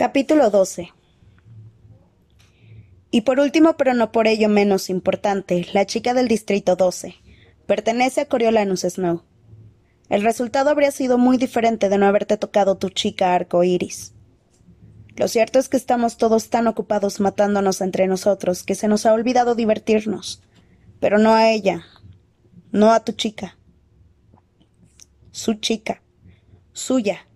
Capítulo 12 Y por último, pero no por ello menos importante, la chica del Distrito 12. Pertenece a Coriolanus Snow. El resultado habría sido muy diferente de no haberte tocado tu chica arco iris. Lo cierto es que estamos todos tan ocupados matándonos entre nosotros que se nos ha olvidado divertirnos. Pero no a ella, no a tu chica. Su chica. Suya.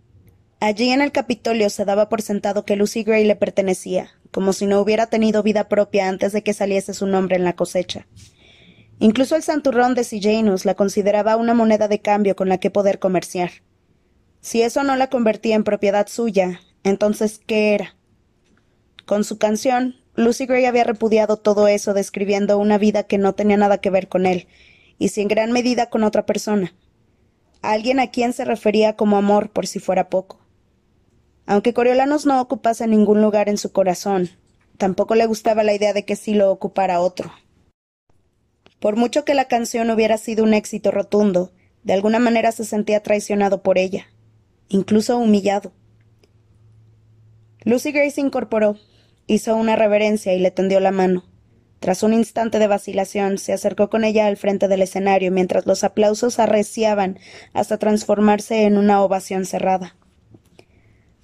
Allí en el Capitolio se daba por sentado que Lucy Gray le pertenecía, como si no hubiera tenido vida propia antes de que saliese su nombre en la cosecha. Incluso el santurrón de Sejanus la consideraba una moneda de cambio con la que poder comerciar. Si eso no la convertía en propiedad suya, entonces, ¿qué era? Con su canción, Lucy Gray había repudiado todo eso describiendo una vida que no tenía nada que ver con él, y si en gran medida con otra persona. Alguien a quien se refería como amor, por si fuera poco. Aunque Coriolanos no ocupase ningún lugar en su corazón, tampoco le gustaba la idea de que sí lo ocupara otro. Por mucho que la canción hubiera sido un éxito rotundo, de alguna manera se sentía traicionado por ella, incluso humillado. Lucy Gray se incorporó, hizo una reverencia y le tendió la mano. Tras un instante de vacilación, se acercó con ella al frente del escenario mientras los aplausos arreciaban hasta transformarse en una ovación cerrada.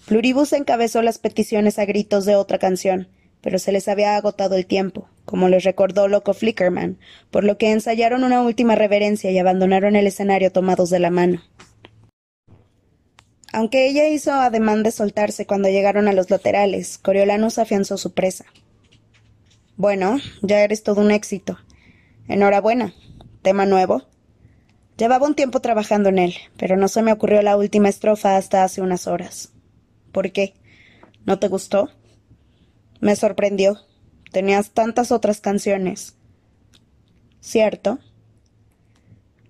Pluribus encabezó las peticiones a gritos de otra canción, pero se les había agotado el tiempo, como les recordó Loco Flickerman, por lo que ensayaron una última reverencia y abandonaron el escenario tomados de la mano. Aunque ella hizo ademán de soltarse cuando llegaron a los laterales, Coriolanus afianzó su presa. Bueno, ya eres todo un éxito. Enhorabuena. ¿Tema nuevo? Llevaba un tiempo trabajando en él, pero no se me ocurrió la última estrofa hasta hace unas horas. ¿Por qué? ¿No te gustó? Me sorprendió. Tenías tantas otras canciones. ¿Cierto?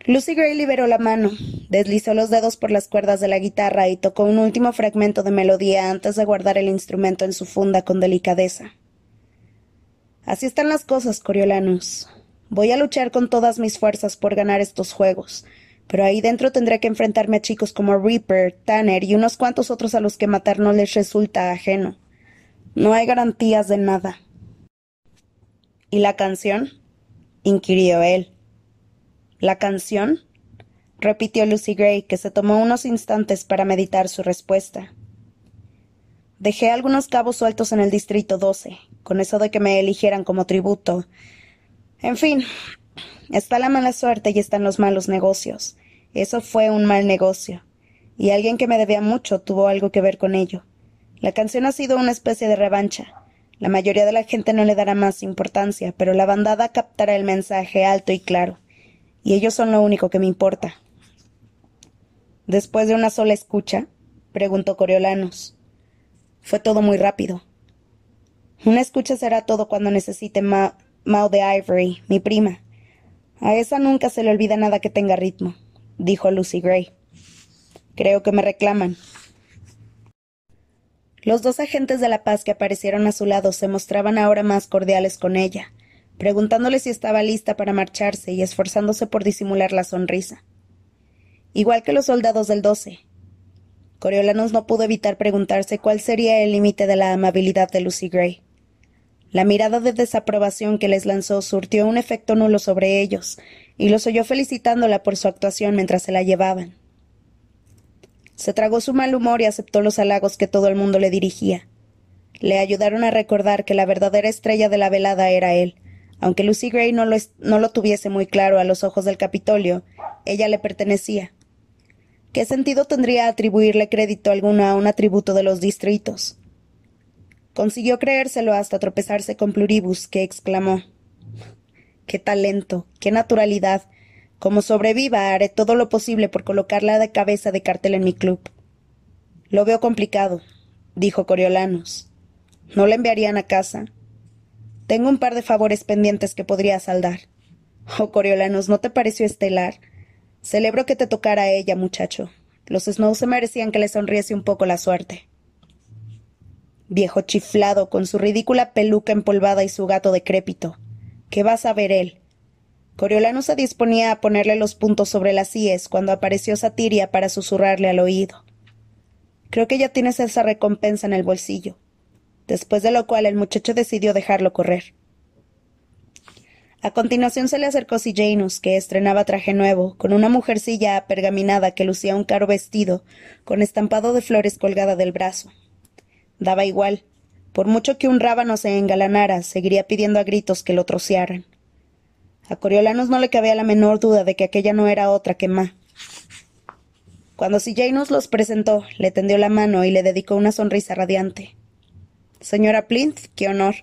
Lucy Gray liberó la mano, deslizó los dedos por las cuerdas de la guitarra y tocó un último fragmento de melodía antes de guardar el instrumento en su funda con delicadeza. Así están las cosas, Coriolanus. Voy a luchar con todas mis fuerzas por ganar estos juegos, pero ahí dentro tendré que enfrentarme a chicos como Reaper, Tanner y unos cuantos otros a los que matar no les resulta ajeno. No hay garantías de nada. ¿Y la canción? inquirió él. ¿La canción? repitió Lucy Gray, que se tomó unos instantes para meditar su respuesta. Dejé algunos cabos sueltos en el Distrito 12, con eso de que me eligieran como tributo. En fin, está la mala suerte y están los malos negocios. Eso fue un mal negocio. Y alguien que me debía mucho tuvo algo que ver con ello. La canción ha sido una especie de revancha. La mayoría de la gente no le dará más importancia, pero la bandada captará el mensaje alto y claro y ellos son lo único que me importa. Después de una sola escucha, preguntó Coriolanus. Fue todo muy rápido. Una escucha será todo cuando necesite Ma de Ivory, mi prima. A esa nunca se le olvida nada que tenga ritmo, dijo Lucy Gray. Creo que me reclaman. Los dos agentes de la paz que aparecieron a su lado se mostraban ahora más cordiales con ella, preguntándole si estaba lista para marcharse y esforzándose por disimular la sonrisa. Igual que los soldados del 12. Coriolanos no pudo evitar preguntarse cuál sería el límite de la amabilidad de Lucy Gray. La mirada de desaprobación que les lanzó surtió un efecto nulo sobre ellos, y los oyó felicitándola por su actuación mientras se la llevaban. Se tragó su mal humor y aceptó los halagos que todo el mundo le dirigía. Le ayudaron a recordar que la verdadera estrella de la velada era él, aunque Lucy Gray no lo, no lo tuviese muy claro a los ojos del Capitolio, ella le pertenecía. ¿Qué sentido tendría atribuirle crédito alguno a un atributo de los distritos? Consiguió creérselo hasta tropezarse con Pluribus, que exclamó Qué talento, qué naturalidad. Como sobreviva, haré todo lo posible por colocarla de cabeza de cartel en mi club. Lo veo complicado, dijo Coriolanos. ¿No la enviarían a casa? Tengo un par de favores pendientes que podría saldar. Oh, Coriolanos, ¿no te pareció estelar? Celebro que te tocara a ella, muchacho. Los Snow se merecían que le sonriese un poco la suerte. Viejo chiflado, con su ridícula peluca empolvada y su gato decrépito. ¿Qué va a saber él? Coriolano se disponía a ponerle los puntos sobre las íes cuando apareció Satiria para susurrarle al oído. Creo que ya tienes esa recompensa en el bolsillo. Después de lo cual el muchacho decidió dejarlo correr. A continuación se le acercó Janus, que estrenaba traje nuevo, con una mujercilla pergaminada que lucía un caro vestido, con estampado de flores colgada del brazo. Daba igual. Por mucho que un rábano se engalanara, seguiría pidiendo a gritos que lo trocearan. A Coriolanus no le cabía la menor duda de que aquella no era otra que Ma. Cuando Janus los presentó, le tendió la mano y le dedicó una sonrisa radiante. Señora Plinth, qué honor.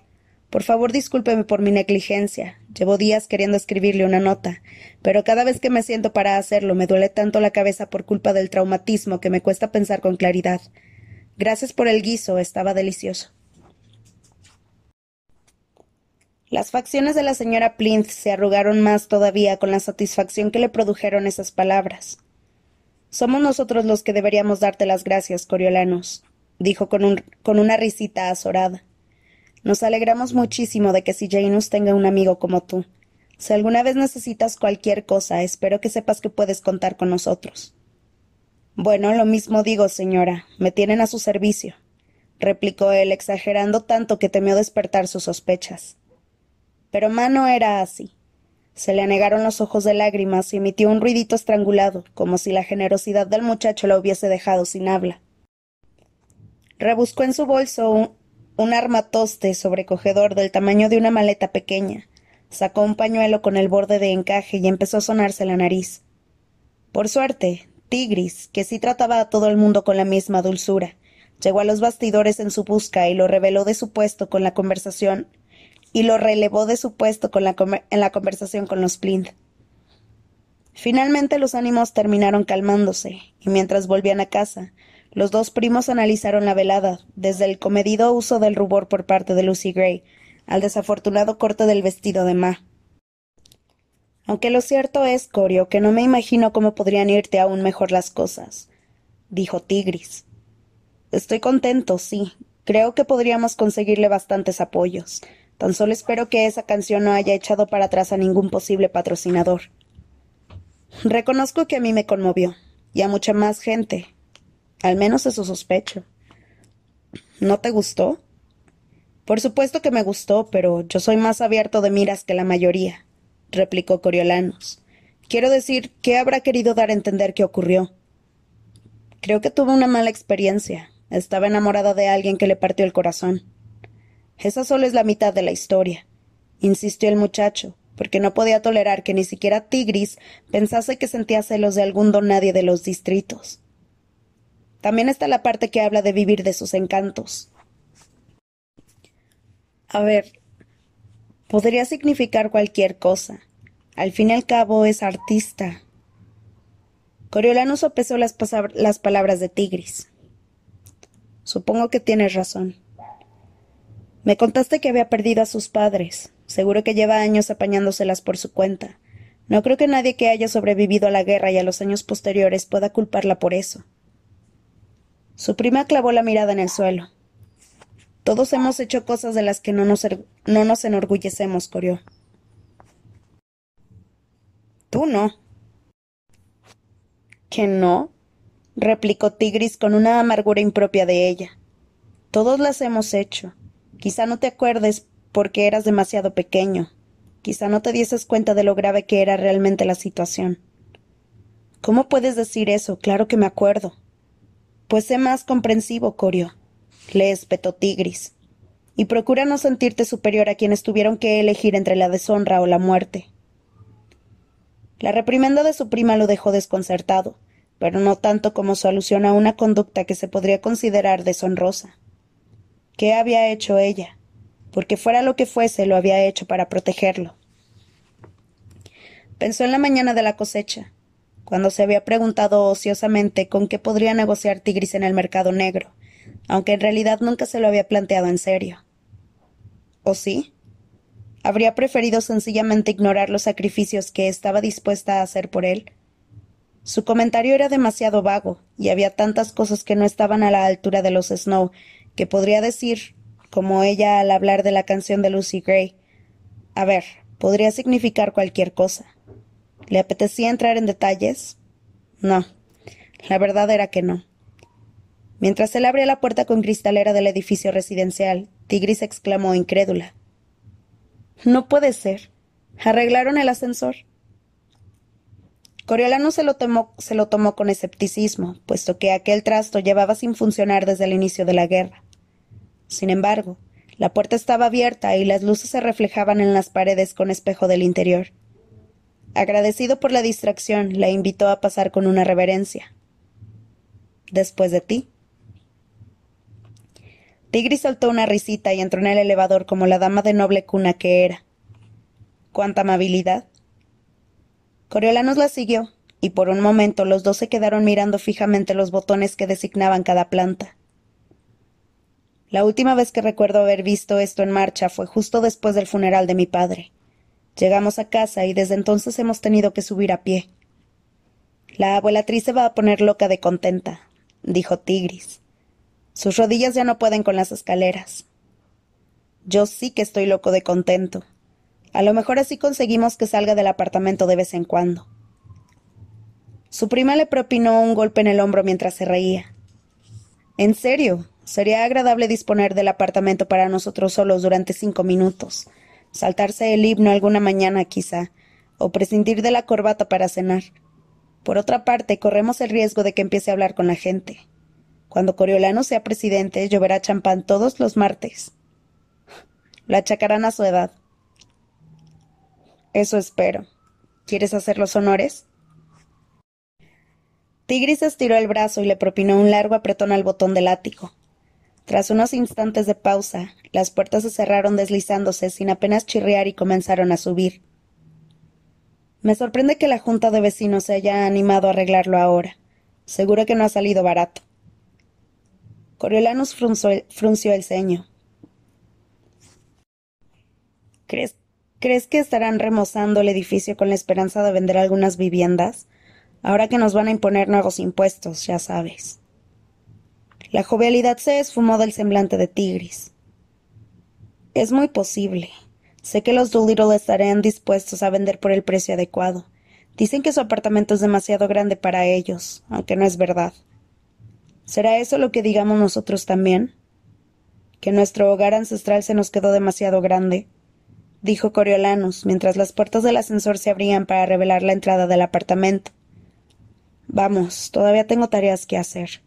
Por favor, discúlpeme por mi negligencia. Llevo días queriendo escribirle una nota, pero cada vez que me siento para hacerlo me duele tanto la cabeza por culpa del traumatismo que me cuesta pensar con claridad. Gracias por el guiso, estaba delicioso. Las facciones de la señora Plinth se arrugaron más todavía con la satisfacción que le produjeron esas palabras. Somos nosotros los que deberíamos darte las gracias, Coriolanos, dijo con, un, con una risita azorada. Nos alegramos muchísimo de que si Janus tenga un amigo como tú. Si alguna vez necesitas cualquier cosa, espero que sepas que puedes contar con nosotros. Bueno, lo mismo digo, señora. Me tienen a su servicio, replicó él, exagerando tanto que temió despertar sus sospechas. Pero Ma no era así. Se le anegaron los ojos de lágrimas y emitió un ruidito estrangulado, como si la generosidad del muchacho la hubiese dejado sin habla. Rebuscó en su bolso un, un armatoste sobrecogedor del tamaño de una maleta pequeña, sacó un pañuelo con el borde de encaje y empezó a sonarse la nariz. Por suerte, Tigris, que sí trataba a todo el mundo con la misma dulzura, llegó a los bastidores en su busca y lo reveló de su puesto con la conversación y lo relevó de su puesto con la en la conversación con los Plinth. Finalmente los ánimos terminaron calmándose, y mientras volvían a casa, los dos primos analizaron la velada, desde el comedido uso del rubor por parte de Lucy Gray, al desafortunado corte del vestido de Ma. Aunque lo cierto es, Corio, que no me imagino cómo podrían irte aún mejor las cosas, dijo Tigris. Estoy contento, sí. Creo que podríamos conseguirle bastantes apoyos. Tan solo espero que esa canción no haya echado para atrás a ningún posible patrocinador. Reconozco que a mí me conmovió, y a mucha más gente. Al menos eso sospecho. ¿No te gustó? Por supuesto que me gustó, pero yo soy más abierto de miras que la mayoría, replicó Coriolanos. Quiero decir, ¿qué habrá querido dar a entender que ocurrió? Creo que tuve una mala experiencia. Estaba enamorada de alguien que le partió el corazón. Esa solo es la mitad de la historia, insistió el muchacho, porque no podía tolerar que ni siquiera Tigris pensase que sentía celos de algún don nadie de los distritos. También está la parte que habla de vivir de sus encantos. A ver, podría significar cualquier cosa. Al fin y al cabo es artista. Coriolano sopesó las, palabras de Tigris. Supongo que tienes razón. Me contaste que había perdido a sus padres. Seguro que lleva años apañándoselas por su cuenta. No creo que nadie que haya sobrevivido a la guerra y a los años posteriores pueda culparla por eso. Su prima clavó la mirada en el suelo. Todos hemos hecho cosas de las que no nos, no nos enorgullecemos, Corio. Tú no. ¿Que no? replicó Tigris con una amargura impropia de ella. Todos las hemos hecho. Quizá no te acuerdes porque eras demasiado pequeño. Quizá no te dieses cuenta de lo grave que era realmente la situación. ¿Cómo puedes decir eso? Claro que me acuerdo. Pues sé más comprensivo, Corio, le espetó Tigris. Y procura no sentirte superior a quienes tuvieron que elegir entre la deshonra o la muerte. La reprimenda de su prima lo dejó desconcertado, pero no tanto como su alusión a una conducta que se podría considerar deshonrosa. ¿Qué había hecho ella? Porque fuera lo que fuese, lo había hecho para protegerlo. Pensó en la mañana de la cosecha, cuando se había preguntado ociosamente con qué podría negociar Tigris en el mercado negro, aunque en realidad nunca se lo había planteado en serio. ¿O sí? ¿Habría preferido sencillamente ignorar los sacrificios que estaba dispuesta a hacer por él? Su comentario era demasiado vago, y había tantas cosas que no estaban a la altura de los Snow que podría decir, como ella al hablar de la canción de Lucy Gray. A ver, podría significar cualquier cosa. ¿Le apetecía entrar en detalles? No, la verdad era que no. Mientras él abría la puerta con cristalera del edificio residencial, Tigris exclamó incrédula. No puede ser. Arreglaron el ascensor. Coriolano se lo, tomó, se lo tomó con escepticismo, puesto que aquel trasto llevaba sin funcionar desde el inicio de la guerra. Sin embargo, la puerta estaba abierta y las luces se reflejaban en las paredes con espejo del interior. Agradecido por la distracción, la invitó a pasar con una reverencia. Después de ti. Tigris soltó una risita y entró en el elevador como la dama de noble cuna que era. ¡Cuánta amabilidad! Coriolanos la siguió, y por un momento los dos se quedaron mirando fijamente los botones que designaban cada planta. La última vez que recuerdo haber visto esto en marcha fue justo después del funeral de mi padre. Llegamos a casa y desde entonces hemos tenido que subir a pie. La abuelatriz se va a poner loca de contenta, dijo Tigris. Sus rodillas ya no pueden con las escaleras. Yo sí que estoy loco de contento. A lo mejor así conseguimos que salga del apartamento de vez en cuando. Su prima le propinó un golpe en el hombro mientras se reía. En serio, sería agradable disponer del apartamento para nosotros solos durante cinco minutos, saltarse el himno alguna mañana quizá, o prescindir de la corbata para cenar. Por otra parte, corremos el riesgo de que empiece a hablar con la gente. Cuando Coriolano sea presidente, lloverá champán todos los martes. Lo achacarán a su edad. Eso espero. ¿Quieres hacer los honores? Tigris estiró el brazo y le propinó un largo apretón al botón del ático. Tras unos instantes de pausa, las puertas se cerraron deslizándose sin apenas chirriar y comenzaron a subir. Me sorprende que la junta de vecinos se haya animado a arreglarlo ahora. Seguro que no ha salido barato. Coriolanus frunció el ceño. ¿Crees, ¿Crees que estarán remozando el edificio con la esperanza de vender algunas viviendas? Ahora que nos van a imponer nuevos impuestos, ya sabes. La jovialidad se esfumó del semblante de Tigris. Es muy posible. Sé que los Doolittle estarían dispuestos a vender por el precio adecuado. Dicen que su apartamento es demasiado grande para ellos, aunque no es verdad. ¿Será eso lo que digamos nosotros también? ¿Que nuestro hogar ancestral se nos quedó demasiado grande? dijo Coriolanus, mientras las puertas del ascensor se abrían para revelar la entrada del apartamento. Vamos, todavía tengo tareas que hacer.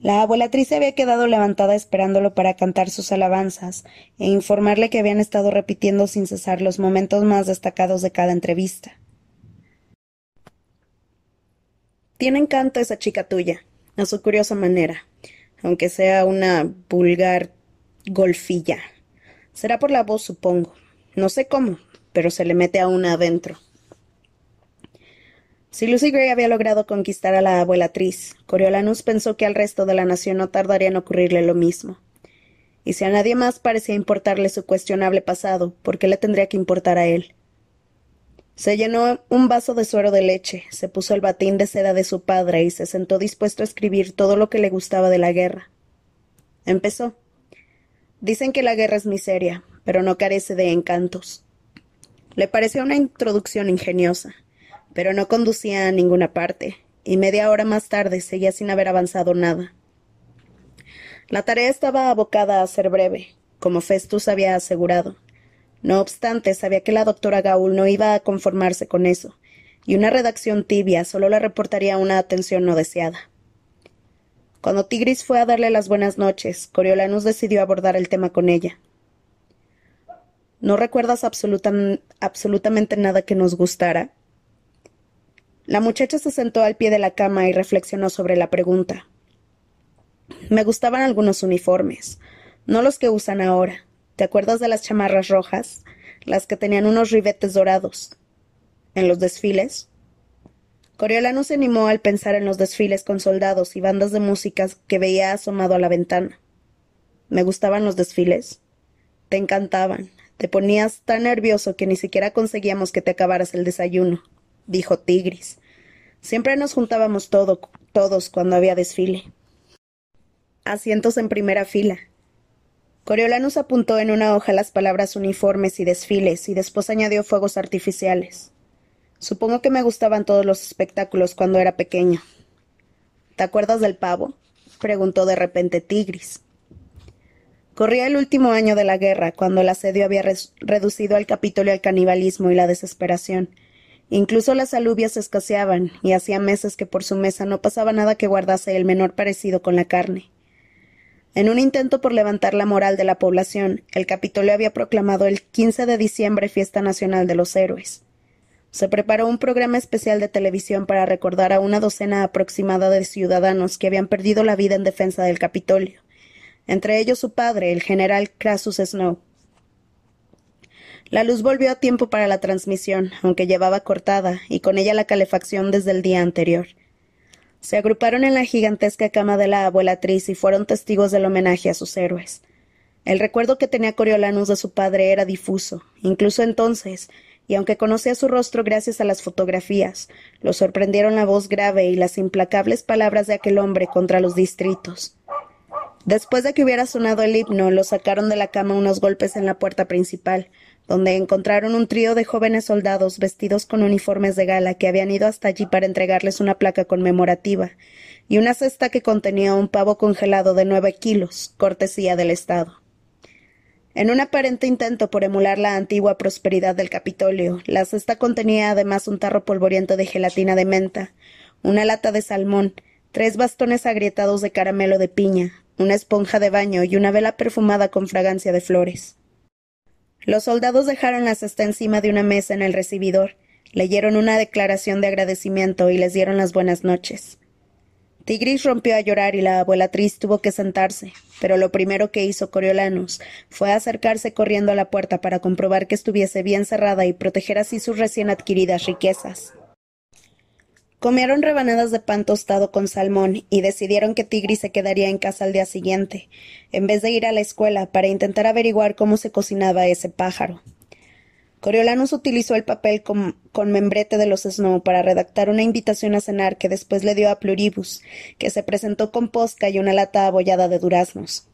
La abuelatriz se había quedado levantada esperándolo para cantar sus alabanzas e informarle que habían estado repitiendo sin cesar los momentos más destacados de cada entrevista. Tiene encanto esa chica tuya, a su curiosa manera, aunque sea una vulgar golfilla. Será por la voz, supongo. No sé cómo, pero se le mete a una adentro. Si Lucy Gray había logrado conquistar a la abuelatriz, Coriolanus pensó que al resto de la nación no tardaría en ocurrirle lo mismo. Y si a nadie más parecía importarle su cuestionable pasado, ¿por qué le tendría que importar a él? Se llenó un vaso de suero de leche, se puso el batín de seda de su padre y se sentó dispuesto a escribir todo lo que le gustaba de la guerra. Empezó. Dicen que la guerra es miseria, pero no carece de encantos. Le pareció una introducción ingeniosa, pero no conducía a ninguna parte, y media hora más tarde seguía sin haber avanzado nada. La tarea estaba abocada a ser breve, como Festus había asegurado no obstante, sabía que la doctora Gaul no iba a conformarse con eso, y una redacción tibia solo le reportaría una atención no deseada. Cuando Tigris fue a darle las buenas noches, Coriolanus decidió abordar el tema con ella. ¿No recuerdas absolutamente nada que nos gustara? La muchacha se sentó al pie de la cama y reflexionó sobre la pregunta. Me gustaban algunos uniformes, no los que usan ahora, ¿Te acuerdas de las chamarras rojas? Las que tenían unos ribetes dorados. ¿En los desfiles? Coriolano se animó al pensar en los desfiles con soldados y bandas de música que veía asomado a la ventana. ¿Me gustaban los desfiles? Te encantaban. Te ponías tan nervioso que ni siquiera conseguíamos que te acabaras el desayuno, dijo Tigris. Siempre nos juntábamos todo, todos cuando había desfile. Asientos en primera fila, Coriolanus apuntó en una hoja las palabras uniformes y desfiles y después añadió fuegos artificiales. Supongo que me gustaban todos los espectáculos cuando era pequeño. ¿Te acuerdas del pavo? preguntó de repente Tigris. Corría el último año de la guerra, cuando el asedio había reducido al Capitolio al canibalismo y la desesperación. Incluso las alubias escaseaban, y hacía meses que por su mesa no pasaba nada que guardase el menor parecido con la carne. En un intento por levantar la moral de la población, el Capitolio había proclamado el 15 de diciembre Fiesta Nacional de los Héroes. Se preparó un programa especial de televisión para recordar a una docena aproximada de ciudadanos que habían perdido la vida en defensa del Capitolio, entre ellos su padre, el general Crassus Snow. La luz volvió a tiempo para la transmisión, aunque llevaba cortada, y con ella la calefacción desde el día anterior. Se agruparon en la gigantesca cama de la abuelatriz y fueron testigos del homenaje a sus héroes. El recuerdo que tenía Coriolanus de su padre era difuso, incluso entonces, y aunque conocía su rostro gracias a las fotografías, lo sorprendieron la voz grave y las implacables palabras de aquel hombre contra los distritos. Después de que hubiera sonado el himno, lo sacaron de la cama unos golpes en la puerta principal, donde encontraron un trío de jóvenes soldados vestidos con uniformes de gala que habían ido hasta allí para entregarles una placa conmemorativa y una cesta que contenía un pavo congelado de nueve kilos, cortesía del Estado. En un aparente intento por emular la antigua prosperidad del Capitolio, la cesta contenía además un tarro polvoriento de gelatina de menta, una lata de salmón, tres bastones agrietados de caramelo de piña, una esponja de baño y una vela perfumada con fragancia de flores. Los soldados dejaron la cesta encima de una mesa en el recibidor, leyeron una declaración de agradecimiento y les dieron las buenas noches. Tigris rompió a llorar y la abuelatriz tuvo que sentarse, pero lo primero que hizo Coriolanus fue acercarse corriendo a la puerta para comprobar que estuviese bien cerrada y proteger así sus recién adquiridas riquezas. Comieron rebanadas de pan tostado con salmón y decidieron que Tigris se quedaría en casa al día siguiente, en vez de ir a la escuela para intentar averiguar cómo se cocinaba ese pájaro. Coriolanus utilizó el papel con, membrete de los Snow para redactar una invitación a cenar que después le dio a Pluribus, que se presentó con posca y una lata abollada de duraznos.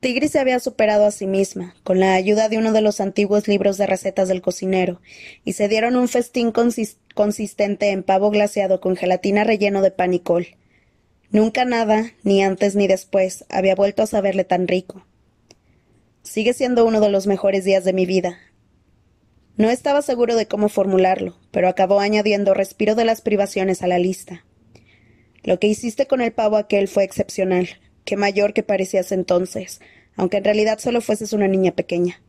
Tigris se había superado a sí misma, con la ayuda de uno de los antiguos libros de recetas del cocinero, y se dieron un festín consistente en pavo glaseado con gelatina relleno de pan y col. Nunca nada, ni antes ni después, había vuelto a saberle tan rico. Sigue siendo uno de los mejores días de mi vida. No estaba seguro de cómo formularlo, pero acabó añadiendo respiro de las privaciones a la lista. Lo que hiciste con el pavo aquel fue excepcional qué mayor que parecías entonces, aunque en realidad solo fueses una niña pequeña.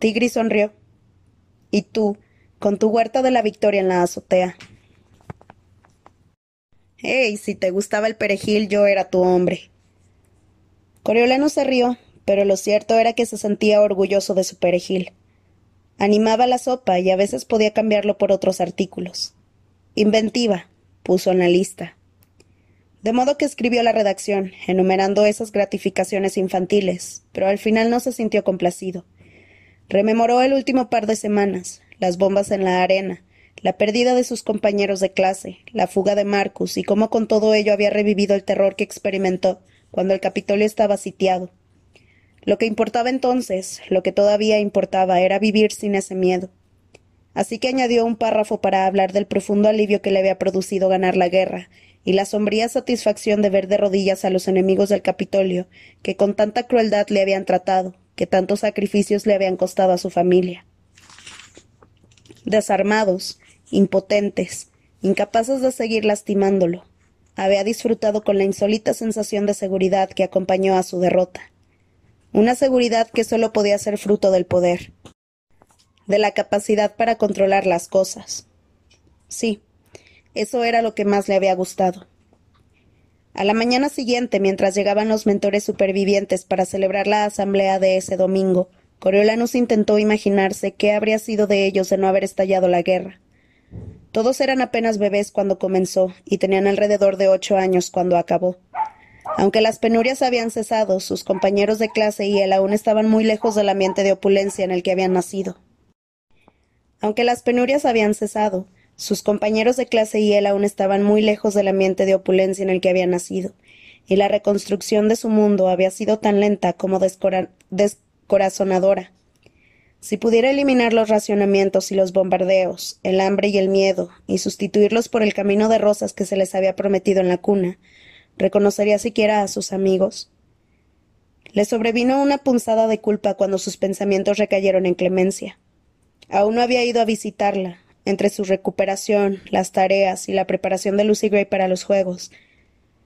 Tigri sonrió. Y tú, con tu huerta de la victoria en la azotea. ¡Ey! Si te gustaba el perejil, yo era tu hombre. Coriolano se rió, pero lo cierto era que se sentía orgulloso de su perejil. Animaba la sopa y a veces podía cambiarlo por otros artículos. Inventiva, puso en la lista. De modo que escribió la redacción, enumerando esas gratificaciones infantiles, pero al final no se sintió complacido. Rememoró el último par de semanas, las bombas en la arena, la pérdida de sus compañeros de clase, la fuga de Marcus y cómo con todo ello había revivido el terror que experimentó cuando el Capitolio estaba sitiado. Lo que importaba entonces, lo que todavía importaba, era vivir sin ese miedo. Así que añadió un párrafo para hablar del profundo alivio que le había producido ganar la guerra y la sombría satisfacción de ver de rodillas a los enemigos del Capitolio, que con tanta crueldad le habían tratado, que tantos sacrificios le habían costado a su familia. Desarmados, impotentes, incapaces de seguir lastimándolo, había disfrutado con la insólita sensación de seguridad que acompañó a su derrota. Una seguridad que sólo podía ser fruto del poder, de la capacidad para controlar las cosas. Sí, eso era lo que más le había gustado. A la mañana siguiente, mientras llegaban los mentores supervivientes para celebrar la asamblea de ese domingo, Coriolanus intentó imaginarse qué habría sido de ellos de no haber estallado la guerra. Todos eran apenas bebés cuando comenzó y tenían alrededor de ocho años cuando acabó. Aunque las penurias habían cesado, sus compañeros de clase y él aún estaban muy lejos del ambiente de opulencia en el que habían nacido. Aunque las penurias habían cesado, sus compañeros de clase y él aún estaban muy lejos del ambiente de opulencia en el que había nacido, y la reconstrucción de su mundo había sido tan lenta como descorazonadora. Si pudiera eliminar los racionamientos y los bombardeos, el hambre y el miedo, y sustituirlos por el camino de rosas que se les había prometido en la cuna, ¿reconocería siquiera a sus amigos? Le sobrevino una punzada de culpa cuando sus pensamientos recayeron en Clemencia. Aún no había ido a visitarla, entre su recuperación, las tareas y la preparación de Lucy Gray para los juegos.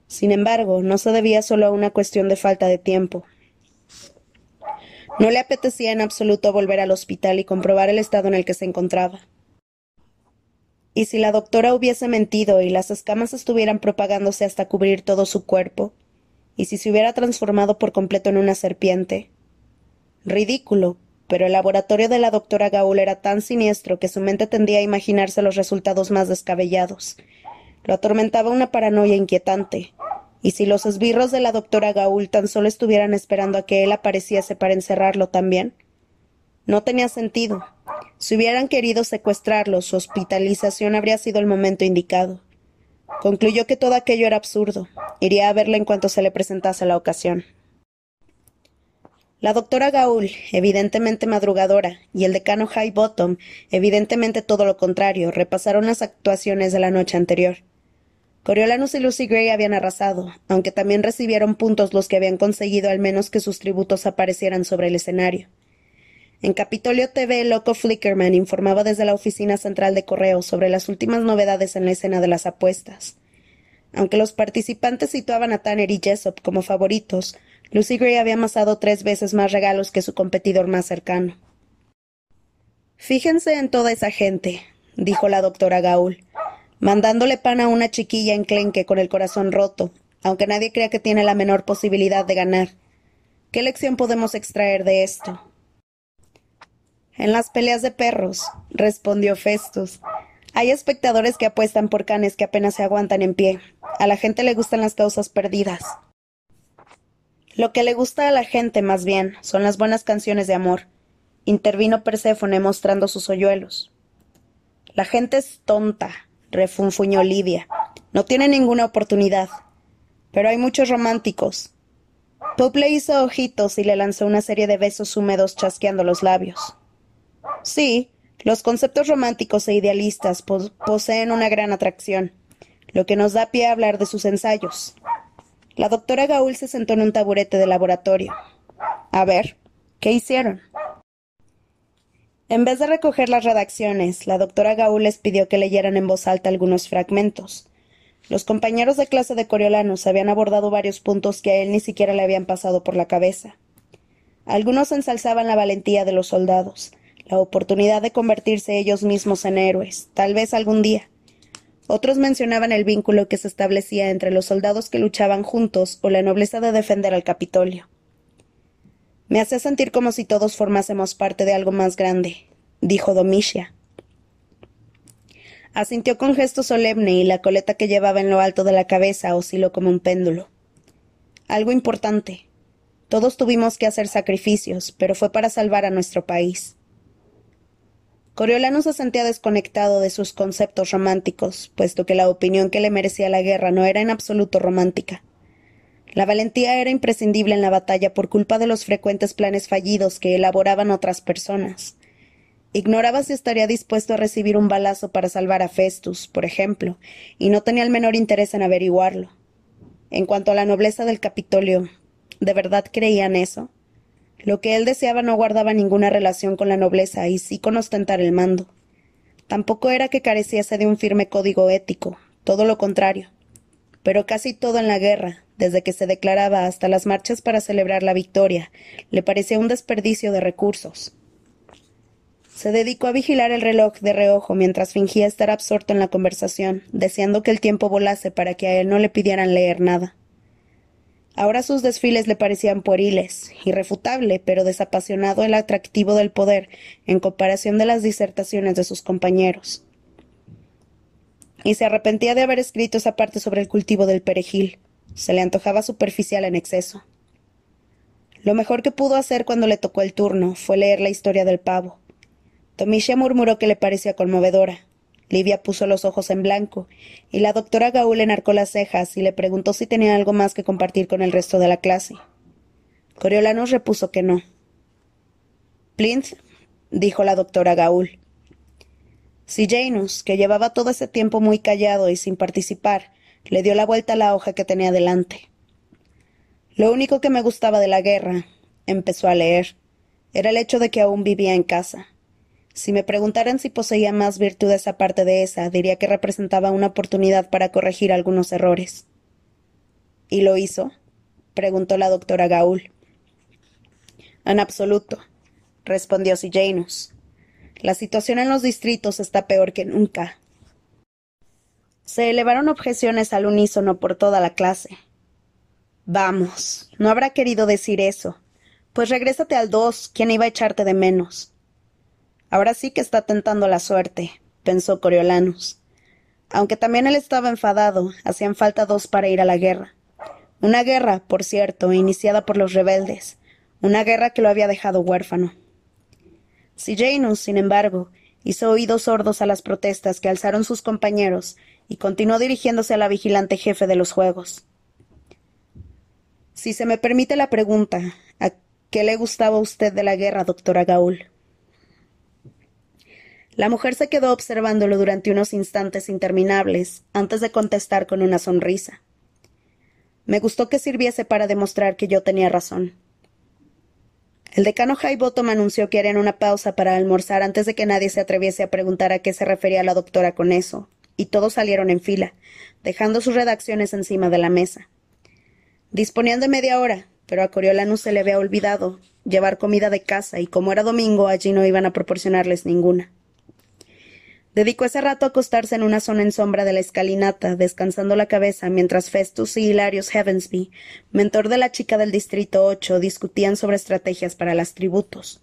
Sin embargo, no se debía solo a una cuestión de falta de tiempo. No le apetecía en absoluto volver al hospital y comprobar el estado en el que se encontraba. Y si la doctora hubiese mentido y las escamas estuvieran propagándose hasta cubrir todo su cuerpo, y si se hubiera transformado por completo en una serpiente. Ridículo, pero el laboratorio de la doctora Gaul era tan siniestro que su mente tendía a imaginarse los resultados más descabellados. Lo atormentaba una paranoia inquietante, y si los esbirros de la doctora Gaul tan solo estuvieran esperando a que él apareciese para encerrarlo también. No tenía sentido. Si hubieran querido secuestrarlo, su hospitalización habría sido el momento indicado. Concluyó que todo aquello era absurdo. Iría a verla en cuanto se le presentase la ocasión. La doctora Gaul, evidentemente madrugadora, y el decano High Bottom, evidentemente todo lo contrario, repasaron las actuaciones de la noche anterior. Coriolanus y Lucy Gray habían arrasado, aunque también recibieron puntos los que habían conseguido al menos que sus tributos aparecieran sobre el escenario. En Capitolio TV, Loco Flickerman informaba desde la oficina central de correo sobre las últimas novedades en la escena de las apuestas. Aunque los participantes situaban a Tanner y Jessop como favoritos, Lucy Gray había amasado tres veces más regalos que su competidor más cercano. Fíjense en toda esa gente, dijo la doctora Gaul mandándole pan a una chiquilla enclenque con el corazón roto, aunque nadie crea que tiene la menor posibilidad de ganar. ¿Qué lección podemos extraer de esto? En las peleas de perros, respondió Festus. Hay espectadores que apuestan por canes que apenas se aguantan en pie. A la gente le gustan las causas perdidas. Lo que le gusta a la gente, más bien, son las buenas canciones de amor, intervino Perséfone mostrando sus hoyuelos. La gente es tonta, refunfuñó Lidia. No tiene ninguna oportunidad. Pero hay muchos románticos. Pope le hizo ojitos y le lanzó una serie de besos húmedos chasqueando los labios. Sí, los conceptos románticos e idealistas poseen una gran atracción, lo que nos da pie a hablar de sus ensayos. La doctora Gaul se sentó en un taburete de laboratorio. A ver, ¿qué hicieron? En vez de recoger las redacciones, la doctora Gaúl les pidió que leyeran en voz alta algunos fragmentos. Los compañeros de clase de Coriolanus habían abordado varios puntos que a él ni siquiera le habían pasado por la cabeza. Algunos ensalzaban la valentía de los soldados, la oportunidad de convertirse ellos mismos en héroes, tal vez algún día. Otros mencionaban el vínculo que se establecía entre los soldados que luchaban juntos o la nobleza de defender al Capitolio. Me hace sentir como si todos formásemos parte de algo más grande, dijo Domitia. Asintió con gesto solemne y la coleta que llevaba en lo alto de la cabeza osciló como un péndulo. Algo importante. Todos tuvimos que hacer sacrificios, pero fue para salvar a nuestro país. Coriolano se sentía desconectado de sus conceptos románticos, puesto que la opinión que le merecía la guerra no era en absoluto romántica. La valentía era imprescindible en la batalla por culpa de los frecuentes planes fallidos que elaboraban otras personas. Ignoraba si estaría dispuesto a recibir un balazo para salvar a Festus, por ejemplo, y no tenía el menor interés en averiguarlo. En cuanto a la nobleza del Capitolio, ¿de verdad creían eso? Lo que él deseaba no guardaba ninguna relación con la nobleza y sí con ostentar el mando. Tampoco era que careciese de un firme código ético, todo lo contrario. Pero casi todo en la guerra, desde que se declaraba hasta las marchas para celebrar la victoria, le parecía un desperdicio de recursos. Se dedicó a vigilar el reloj de reojo mientras fingía estar absorto en la conversación, deseando que el tiempo volase para que a él no le pidieran leer nada. Ahora sus desfiles le parecían pueriles, irrefutable, pero desapasionado el atractivo del poder en comparación de las disertaciones de sus compañeros. Y se arrepentía de haber escrito esa parte sobre el cultivo del perejil, se le antojaba superficial en exceso. Lo mejor que pudo hacer cuando le tocó el turno fue leer la historia del pavo. Tomisha murmuró que le parecía conmovedora. Livia puso los ojos en blanco, y la doctora Gaúl enarcó las cejas y le preguntó si tenía algo más que compartir con el resto de la clase. Coriolanos repuso que no. Plinth, dijo la doctora Gaul. Si Janus, que llevaba todo ese tiempo muy callado y sin participar, le dio la vuelta a la hoja que tenía delante. Lo único que me gustaba de la guerra, empezó a leer, era el hecho de que aún vivía en casa. Si me preguntaran si poseía más virtudes aparte de esa, diría que representaba una oportunidad para corregir algunos errores. ¿Y lo hizo? preguntó la doctora Gaul. En absoluto, respondió Janus. La situación en los distritos está peor que nunca. Se elevaron objeciones al unísono por toda la clase. Vamos, no habrá querido decir eso. Pues regrésate al dos, quien iba a echarte de menos. Ahora sí que está tentando la suerte, pensó Coriolanus. Aunque también él estaba enfadado, hacían falta dos para ir a la guerra. Una guerra, por cierto, iniciada por los rebeldes, una guerra que lo había dejado huérfano. Si Janus, sin embargo, hizo oídos sordos a las protestas que alzaron sus compañeros y continuó dirigiéndose a la vigilante jefe de los juegos. Si se me permite la pregunta, ¿a qué le gustaba a usted de la guerra, doctora Gaul? La mujer se quedó observándolo durante unos instantes interminables, antes de contestar con una sonrisa. Me gustó que sirviese para demostrar que yo tenía razón. El decano Highbottom anunció que harían una pausa para almorzar antes de que nadie se atreviese a preguntar a qué se refería la doctora con eso, y todos salieron en fila, dejando sus redacciones encima de la mesa. Disponían de media hora, pero a Coriolanus se le había olvidado llevar comida de casa, y como era domingo, allí no iban a proporcionarles ninguna. Dedicó ese rato a acostarse en una zona en sombra de la escalinata, descansando la cabeza, mientras Festus y Hilarius Heavensby, mentor de la chica del Distrito 8, discutían sobre estrategias para las tributos.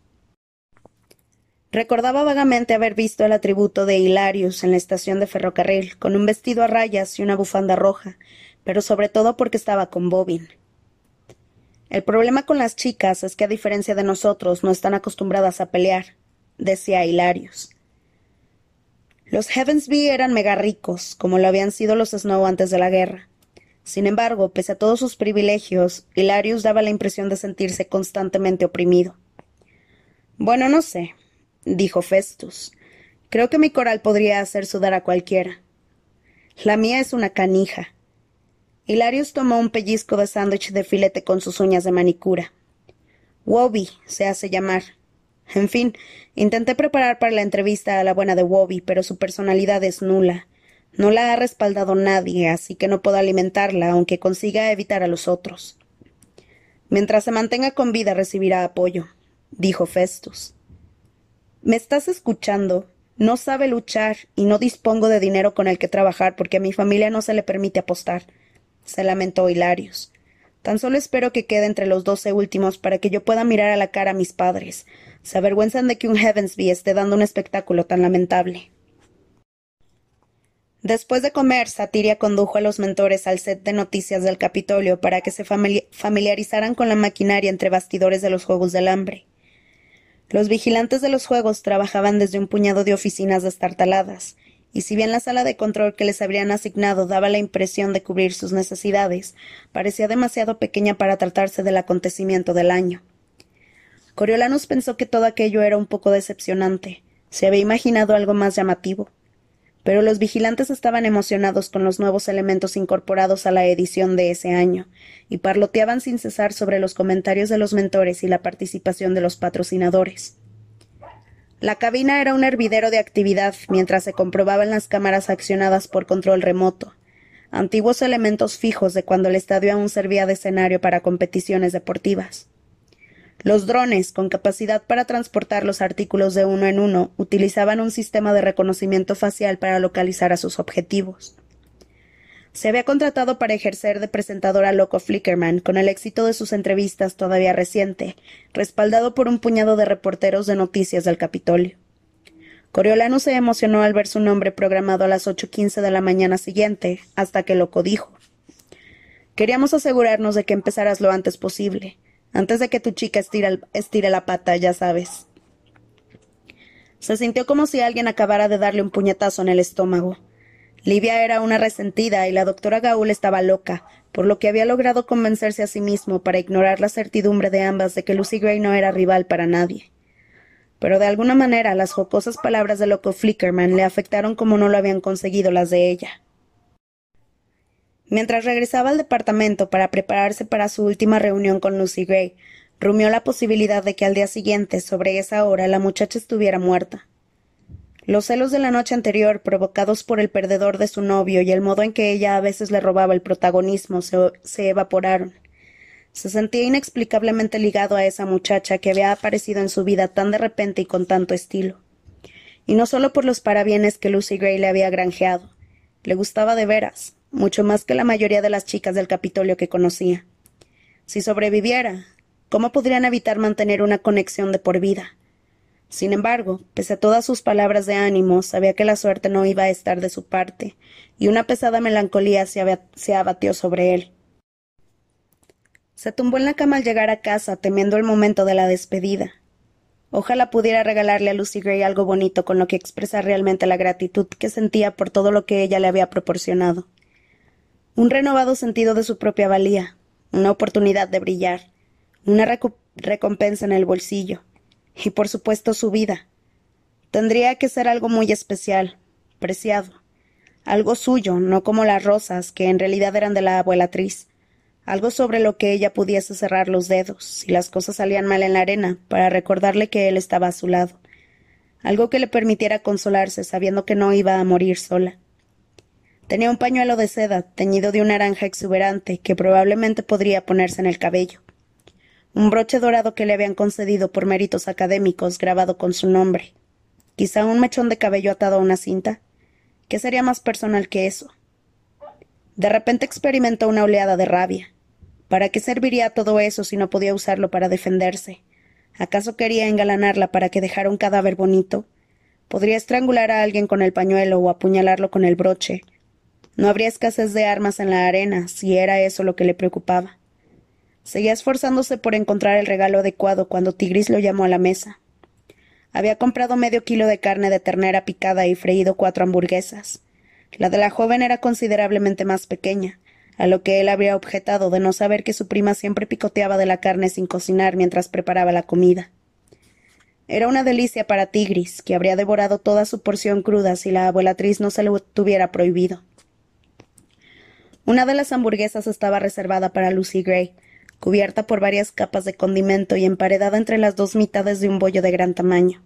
Recordaba vagamente haber visto el atributo de Hilarius en la estación de ferrocarril, con un vestido a rayas y una bufanda roja, pero sobre todo porque estaba con Bobin. El problema con las chicas es que, a diferencia de nosotros, no están acostumbradas a pelear, decía Hilarius. Los Heavensby eran mega ricos, como lo habían sido los Snow antes de la guerra. Sin embargo, pese a todos sus privilegios, Hilarius daba la impresión de sentirse constantemente oprimido. Bueno, no sé, dijo Festus. Creo que mi coral podría hacer sudar a cualquiera. La mía es una canija. Hilarius tomó un pellizco de sándwich de filete con sus uñas de manicura. Wobby se hace llamar. En fin, intenté preparar para la entrevista a la buena de Wobby, pero su personalidad es nula. No la ha respaldado nadie, así que no puedo alimentarla, aunque consiga evitar a los otros. Mientras se mantenga con vida recibirá apoyo, dijo Festus. ¿Me estás escuchando? No sabe luchar y no dispongo de dinero con el que trabajar porque a mi familia no se le permite apostar, se lamentó Hilarius. Tan solo espero que quede entre los doce últimos para que yo pueda mirar a la cara a mis padres, se avergüenzan de que un Heavensby esté dando un espectáculo tan lamentable. Después de comer, Satiria condujo a los mentores al set de noticias del Capitolio para que se familiarizaran con la maquinaria entre bastidores de los Juegos del Hambre. Los vigilantes de los Juegos trabajaban desde un puñado de oficinas destartaladas, y si bien la sala de control que les habrían asignado daba la impresión de cubrir sus necesidades, parecía demasiado pequeña para tratarse del acontecimiento del año. Coriolanus pensó que todo aquello era un poco decepcionante. Se había imaginado algo más llamativo. Pero los vigilantes estaban emocionados con los nuevos elementos incorporados a la edición de ese año, y parloteaban sin cesar sobre los comentarios de los mentores y la participación de los patrocinadores. La cabina era un hervidero de actividad mientras se comprobaban las cámaras accionadas por control remoto, antiguos elementos fijos de cuando el estadio aún servía de escenario para competiciones deportivas. Los drones, con capacidad para transportar los artículos de uno en uno, utilizaban un sistema de reconocimiento facial para localizar a sus objetivos. Se había contratado para ejercer de presentador a Loco Flickerman, con el éxito de sus entrevistas todavía reciente, respaldado por un puñado de reporteros de noticias del Capitolio. Coriolano se emocionó al ver su nombre programado a las ocho quince de la mañana siguiente, hasta que Loco dijo Queríamos asegurarnos de que empezaras lo antes posible antes de que tu chica estire, la pata, ya sabes. Se sintió como si alguien acabara de darle un puñetazo en el estómago. Livia era una resentida y la doctora Gaul estaba loca, por lo que había logrado convencerse a sí mismo para ignorar la certidumbre de ambas de que Lucy Gray no era rival para nadie. pero de alguna manera las jocosas palabras de loco Flickerman le afectaron como no lo habían conseguido las de ella. Mientras regresaba al departamento para prepararse para su última reunión con Lucy Gray, rumió la posibilidad de que al día siguiente, sobre esa hora, la muchacha estuviera muerta. Los celos de la noche anterior, provocados por el perdedor de su novio y el modo en que ella a veces le robaba el protagonismo, se, evaporaron. Se sentía inexplicablemente ligado a esa muchacha que había aparecido en su vida tan de repente y con tanto estilo. Y no solo por los parabienes que Lucy Gray le había granjeado. Le gustaba de veras, mucho más que la mayoría de las chicas del Capitolio que conocía. Si sobreviviera, ¿cómo podrían evitar mantener una conexión de por vida? Sin embargo, pese a todas sus palabras de ánimo, sabía que la suerte no iba a estar de su parte, y una pesada melancolía se, abatió sobre él. Se tumbó en la cama al llegar a casa, temiendo el momento de la despedida. Ojalá pudiera regalarle a Lucy Gray algo bonito con lo que expresar realmente la gratitud que sentía por todo lo que ella le había proporcionado. Un renovado sentido de su propia valía, una oportunidad de brillar, una recompensa en el bolsillo, y por supuesto su vida. Tendría que ser algo muy especial, preciado, algo suyo, no como las rosas, que en realidad eran de la abuelatriz, algo sobre lo que ella pudiese cerrar los dedos si las cosas salían mal en la arena, para recordarle que él estaba a su lado, algo que le permitiera consolarse sabiendo que no iba a morir sola. Tenía un pañuelo de seda, teñido de un naranja exuberante, que probablemente podría ponerse en el cabello. Un broche dorado que le habían concedido por méritos académicos, grabado con su nombre. Quizá un mechón de cabello atado a una cinta. ¿Qué sería más personal que eso? De repente experimentó una oleada de rabia. ¿Para qué serviría todo eso si no podía usarlo para defenderse? ¿Acaso quería engalanarla para que dejara un cadáver bonito? Podría estrangular a alguien con el pañuelo o apuñalarlo con el broche. No habría escasez de armas en la arena, si era eso lo que le preocupaba. Seguía esforzándose por encontrar el regalo adecuado cuando Tigris lo llamó a la mesa. Había comprado medio kilo de carne de ternera picada y freído cuatro hamburguesas. La de la joven era considerablemente más pequeña, a lo que él habría objetado de no saber que su prima siempre picoteaba de la carne sin cocinar mientras preparaba la comida. Era una delicia para Tigris, que habría devorado toda su porción cruda si la abuelatriz no se lo tuviera prohibido. Una de las hamburguesas estaba reservada para Lucy Gray, cubierta por varias capas de condimento y emparedada entre las dos mitades de un bollo de gran tamaño.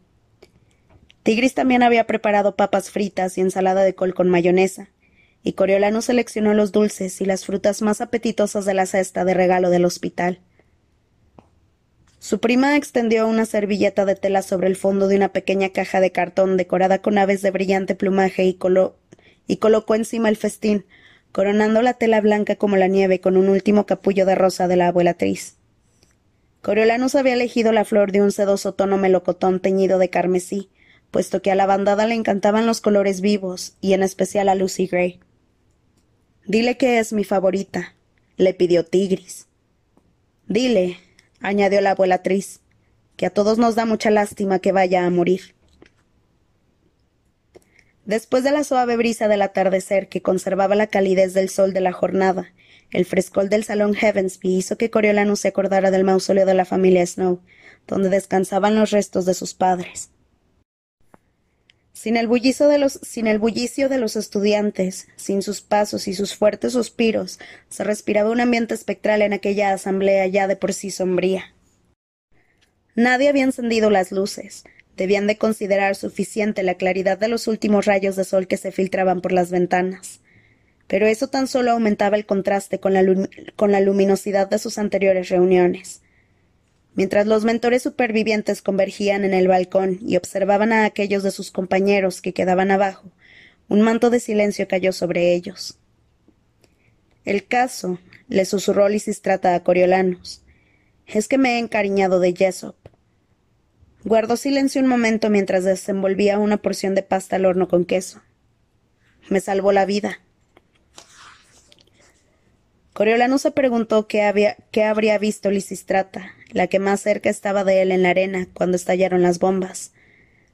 Tigris también había preparado papas fritas y ensalada de col con mayonesa, y Coriolano seleccionó los dulces y las frutas más apetitosas de la cesta de regalo del hospital. Su prima extendió una servilleta de tela sobre el fondo de una pequeña caja de cartón decorada con aves de brillante plumaje y, y colocó encima el festín, coronando la tela blanca como la nieve con un último capullo de rosa de la abuelatriz. Coriolanus había elegido la flor de un sedoso tono melocotón teñido de carmesí, puesto que a la bandada le encantaban los colores vivos, y en especial a Lucy Gray. Dile que es mi favorita, le pidió Tigris. Dile, añadió la abuelatriz, que a todos nos da mucha lástima que vaya a morir. Después de la suave brisa del atardecer que conservaba la calidez del sol de la jornada, el frescol del salón Heavensby hizo que Coriolanus se acordara del mausoleo de la familia Snow, donde descansaban los restos de sus padres. Sin el, de los, sin el bullicio de los estudiantes, sin sus pasos y sus fuertes suspiros, se respiraba un ambiente espectral en aquella asamblea ya de por sí sombría. Nadie había encendido las luces. Debían de considerar suficiente la claridad de los últimos rayos de sol que se filtraban por las ventanas. Pero eso tan solo aumentaba el contraste con la, luminosidad de sus anteriores reuniones. Mientras los mentores supervivientes convergían en el balcón y observaban a aquellos de sus compañeros que quedaban abajo, un manto de silencio cayó sobre ellos. El caso, le susurró Lisistrata a Coriolanos, es que me he encariñado de Jessop. Guardó silencio un momento mientras desenvolvía una porción de pasta al horno con queso. Me salvó la vida. Coriolano se preguntó qué, había, qué habría visto Lisistrata, la que más cerca estaba de él en la arena cuando estallaron las bombas.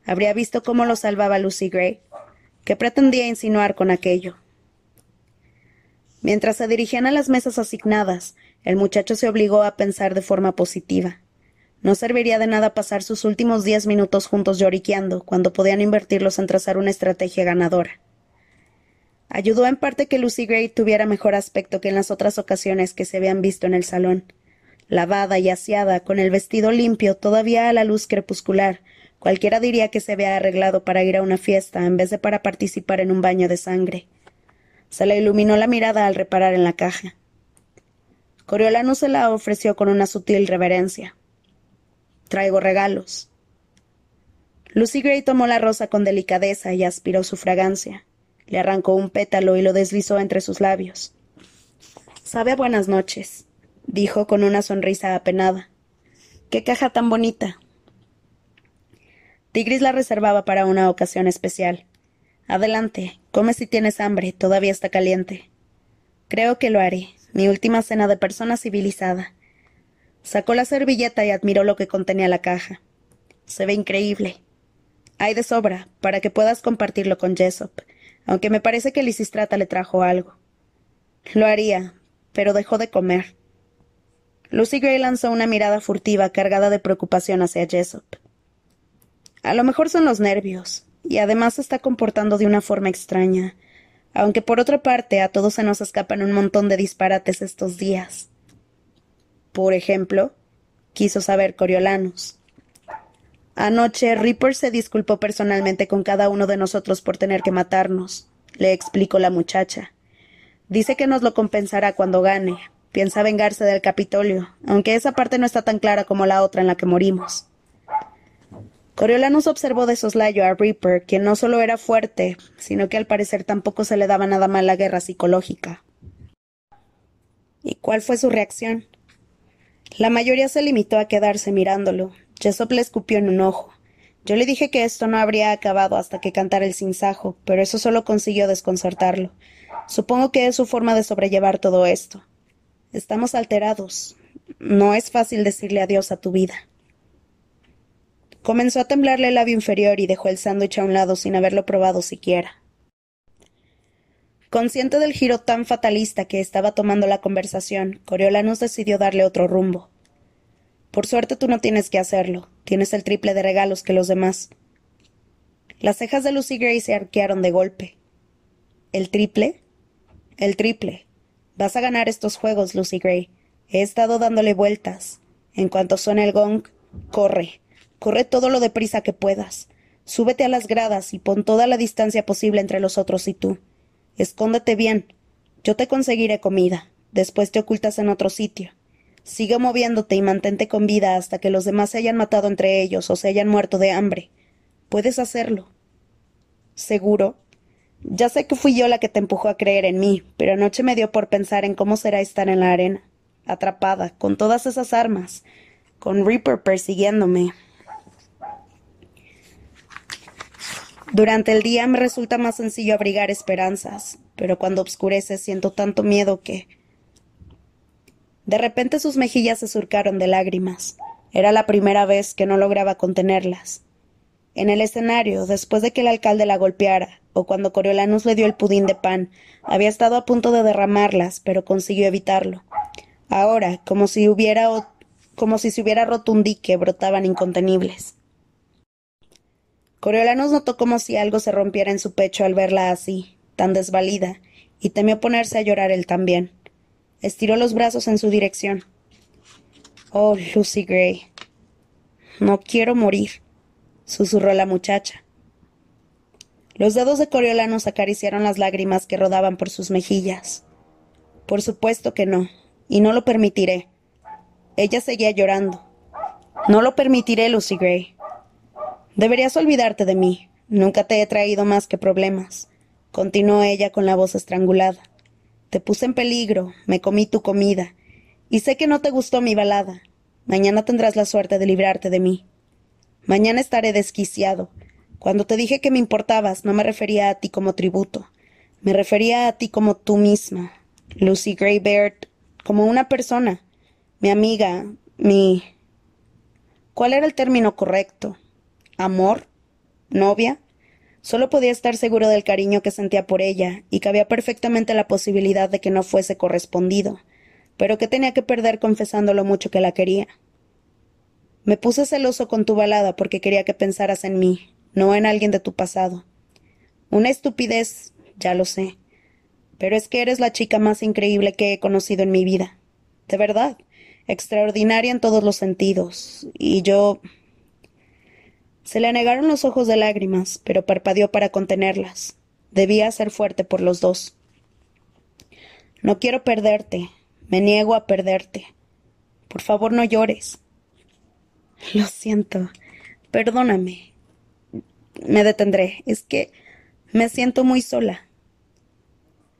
Habría visto cómo lo salvaba Lucy Gray. ¿Qué pretendía insinuar con aquello? Mientras se dirigían a las mesas asignadas, el muchacho se obligó a pensar de forma positiva. No serviría de nada pasar sus últimos diez minutos juntos lloriqueando, cuando podían invertirlos en trazar una estrategia ganadora. Ayudó en parte que Lucy Gray tuviera mejor aspecto que en las otras ocasiones que se habían visto en el salón. Lavada y aseada, con el vestido limpio, todavía a la luz crepuscular, cualquiera diría que se había arreglado para ir a una fiesta en vez de para participar en un baño de sangre. Se le iluminó la mirada al reparar en la caja. Coriolanus se la ofreció con una sutil reverencia. Traigo regalos. Lucy Gray tomó la rosa con delicadeza y aspiró su fragancia. Le arrancó un pétalo y lo deslizó entre sus labios. Sabe a buenas noches, dijo con una sonrisa apenada. ¡Qué caja tan bonita! Tigris la reservaba para una ocasión especial. Adelante, come si tienes hambre, todavía está caliente. Creo que lo haré, mi última cena de persona civilizada. Sacó la servilleta y admiró lo que contenía la caja. Se ve increíble. Hay de sobra, para que puedas compartirlo con Jessop, aunque me parece que Lisistrata le trajo algo. Lo haría, pero dejó de comer. Lucy Gray lanzó una mirada furtiva cargada de preocupación hacia Jessop. A lo mejor son los nervios, y además se está comportando de una forma extraña, aunque por otra parte a todos se nos escapan un montón de disparates estos días. Por ejemplo, quiso saber Coriolanus. Anoche Ripper se disculpó personalmente con cada uno de nosotros por tener que matarnos, le explicó la muchacha. Dice que nos lo compensará cuando gane. Piensa vengarse del Capitolio, aunque esa parte no está tan clara como la otra en la que morimos. Coriolanus observó de soslayo a Ripper, quien no solo era fuerte, sino que al parecer tampoco se le daba nada mal la guerra psicológica. ¿Y cuál fue su reacción? La mayoría se limitó a quedarse mirándolo. Jessop le escupió en un ojo. Yo le dije que esto no habría acabado hasta que cantara el sinsajo, pero eso solo consiguió desconcertarlo. Supongo que es su forma de sobrellevar todo esto. Estamos alterados. No es fácil decirle adiós a tu vida. Comenzó a temblarle el labio inferior y dejó el sándwich a un lado sin haberlo probado siquiera. Consciente del giro tan fatalista que estaba tomando la conversación, Coriolanus decidió darle otro rumbo. Por suerte tú no tienes que hacerlo. Tienes el triple de regalos que los demás. Las cejas de Lucy Gray se arquearon de golpe. ¿El triple? El triple. Vas a ganar estos juegos, Lucy Gray. He estado dándole vueltas. En cuanto suene el gong, corre. Corre todo lo deprisa que puedas. Súbete a las gradas y pon toda la distancia posible entre los otros y tú. Escóndete bien. Yo te conseguiré comida. Después te ocultas en otro sitio. Sigue moviéndote y mantente con vida hasta que los demás se hayan matado entre ellos o se hayan muerto de hambre. Puedes hacerlo. ¿Seguro? Ya sé que fui yo la que te empujó a creer en mí, pero anoche me dio por pensar en cómo será estar en la arena, atrapada, con todas esas armas, con Reaper persiguiéndome, Durante el día me resulta más sencillo abrigar esperanzas, pero cuando oscurece siento tanto miedo que... De repente sus mejillas se surcaron de lágrimas. Era la primera vez que no lograba contenerlas. En el escenario, después de que el alcalde la golpeara, o cuando Coriolanus le dio el pudín de pan, había estado a punto de derramarlas, pero consiguió evitarlo. Ahora, como si hubiera como si se hubiera roto un dique, brotaban incontenibles. Coriolanus notó como si algo se rompiera en su pecho al verla así, tan desvalida, y temió ponerse a llorar él también. Estiró los brazos en su dirección. Oh, Lucy Gray. No quiero morir, susurró la muchacha. Los dedos de Coriolanus acariciaron las lágrimas que rodaban por sus mejillas. Por supuesto que no, y no lo permitiré. Ella seguía llorando. No lo permitiré, Lucy Gray. Deberías olvidarte de mí. Nunca te he traído más que problemas. Continuó ella con la voz estrangulada. Te puse en peligro, me comí tu comida, y sé que no te gustó mi balada. Mañana tendrás la suerte de librarte de mí. Mañana estaré desquiciado. Cuando te dije que me importabas, no me refería a ti como tributo. Me refería a ti como tú misma, Lucy Greybeard, como una persona, mi amiga, mi. ¿Cuál era el término correcto? Amor, novia, solo podía estar seguro del cariño que sentía por ella, y cabía perfectamente la posibilidad de que no fuese correspondido, pero que tenía que perder confesando lo mucho que la quería. Me puse celoso con tu balada porque quería que pensaras en mí, no en alguien de tu pasado. Una estupidez, ya lo sé. Pero es que eres la chica más increíble que he conocido en mi vida. De verdad. Extraordinaria en todos los sentidos. Y yo. Se le anegaron los ojos de lágrimas, pero parpadeó para contenerlas. Debía ser fuerte por los dos. No quiero perderte. Me niego a perderte. Por favor, no llores. Lo siento. Perdóname. Me detendré. Es que me siento muy sola.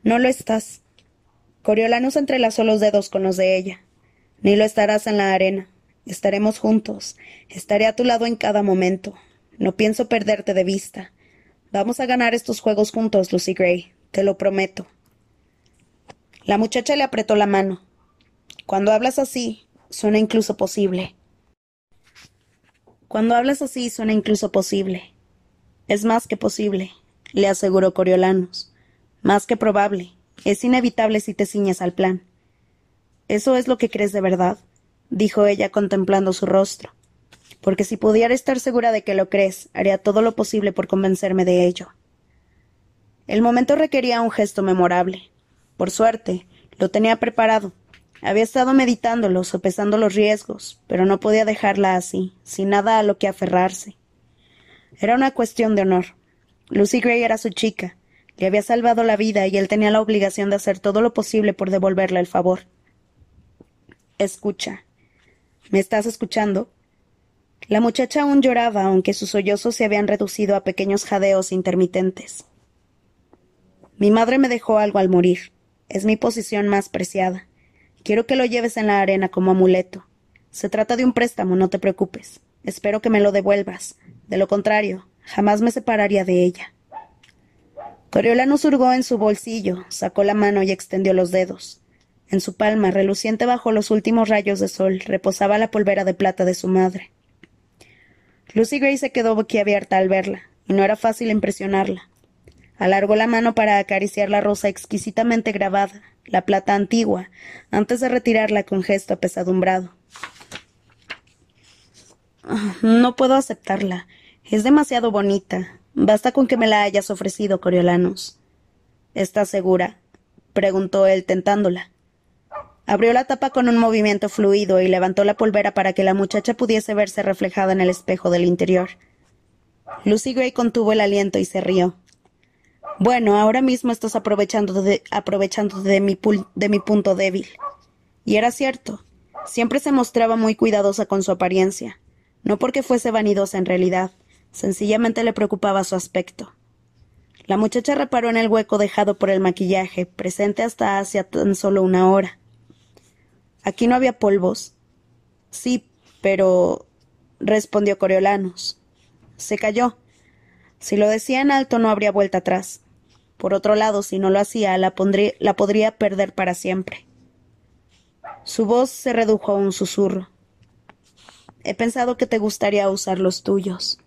No lo estás. Coriolanus entrelazó los dedos con los de ella. Ni lo estarás en la arena. Estaremos juntos. Estaré a tu lado en cada momento. No pienso perderte de vista. Vamos a ganar estos juegos juntos, Lucy Gray. Te lo prometo. La muchacha le apretó la mano. Cuando hablas así, suena incluso posible. Cuando hablas así suena incluso posible. Es más que posible, le aseguró Coriolanus. Más que probable. Es inevitable si te ciñes al plan. ¿Eso es lo que crees de verdad? Dijo ella contemplando su rostro. Porque si pudiera estar segura de que lo crees, haría todo lo posible por convencerme de ello. El momento requería un gesto memorable. Por suerte, lo tenía preparado, había estado meditándolo, sopesando los riesgos, pero no podía dejarla así, sin nada a lo que aferrarse. Era una cuestión de honor. Lucy Gray era su chica, le había salvado la vida y él tenía la obligación de hacer todo lo posible por devolverle el favor. Escucha. ¿Me estás escuchando? La muchacha aún lloraba, aunque sus sollozos se habían reducido a pequeños jadeos intermitentes. Mi madre me dejó algo al morir. Es mi posición más preciada. Quiero que lo lleves en la arena como amuleto. Se trata de un préstamo, no te preocupes. Espero que me lo devuelvas. De lo contrario, jamás me separaría de ella. Coriolano surgó en su bolsillo, sacó la mano y extendió los dedos. En su palma, reluciente bajo los últimos rayos de sol, reposaba la polvera de plata de su madre. Lucy Gray se quedó boquiabierta al verla, y no era fácil impresionarla. Alargó la mano para acariciar la rosa exquisitamente grabada, la plata antigua, antes de retirarla con gesto apesadumbrado. No puedo aceptarla. Es demasiado bonita. Basta con que me la hayas ofrecido, Coriolanos. ¿Estás segura? preguntó él, tentándola. Abrió la tapa con un movimiento fluido y levantó la polvera para que la muchacha pudiese verse reflejada en el espejo del interior. Lucy Gray contuvo el aliento y se rió. Bueno, ahora mismo estás aprovechando de, aprovechando de mi, de mi punto débil. Y era cierto. Siempre se mostraba muy cuidadosa con su apariencia. No porque fuese vanidosa en realidad, sencillamente le preocupaba su aspecto. La muchacha reparó en el hueco dejado por el maquillaje, presente hasta hace tan solo una hora. Aquí no había polvos. Sí, pero. respondió Coriolanus. Se cayó. Si lo decía en alto no habría vuelta atrás. Por otro lado, si no lo hacía, la, la podría perder para siempre. Su voz se redujo a un susurro. He pensado que te gustaría usar los tuyos.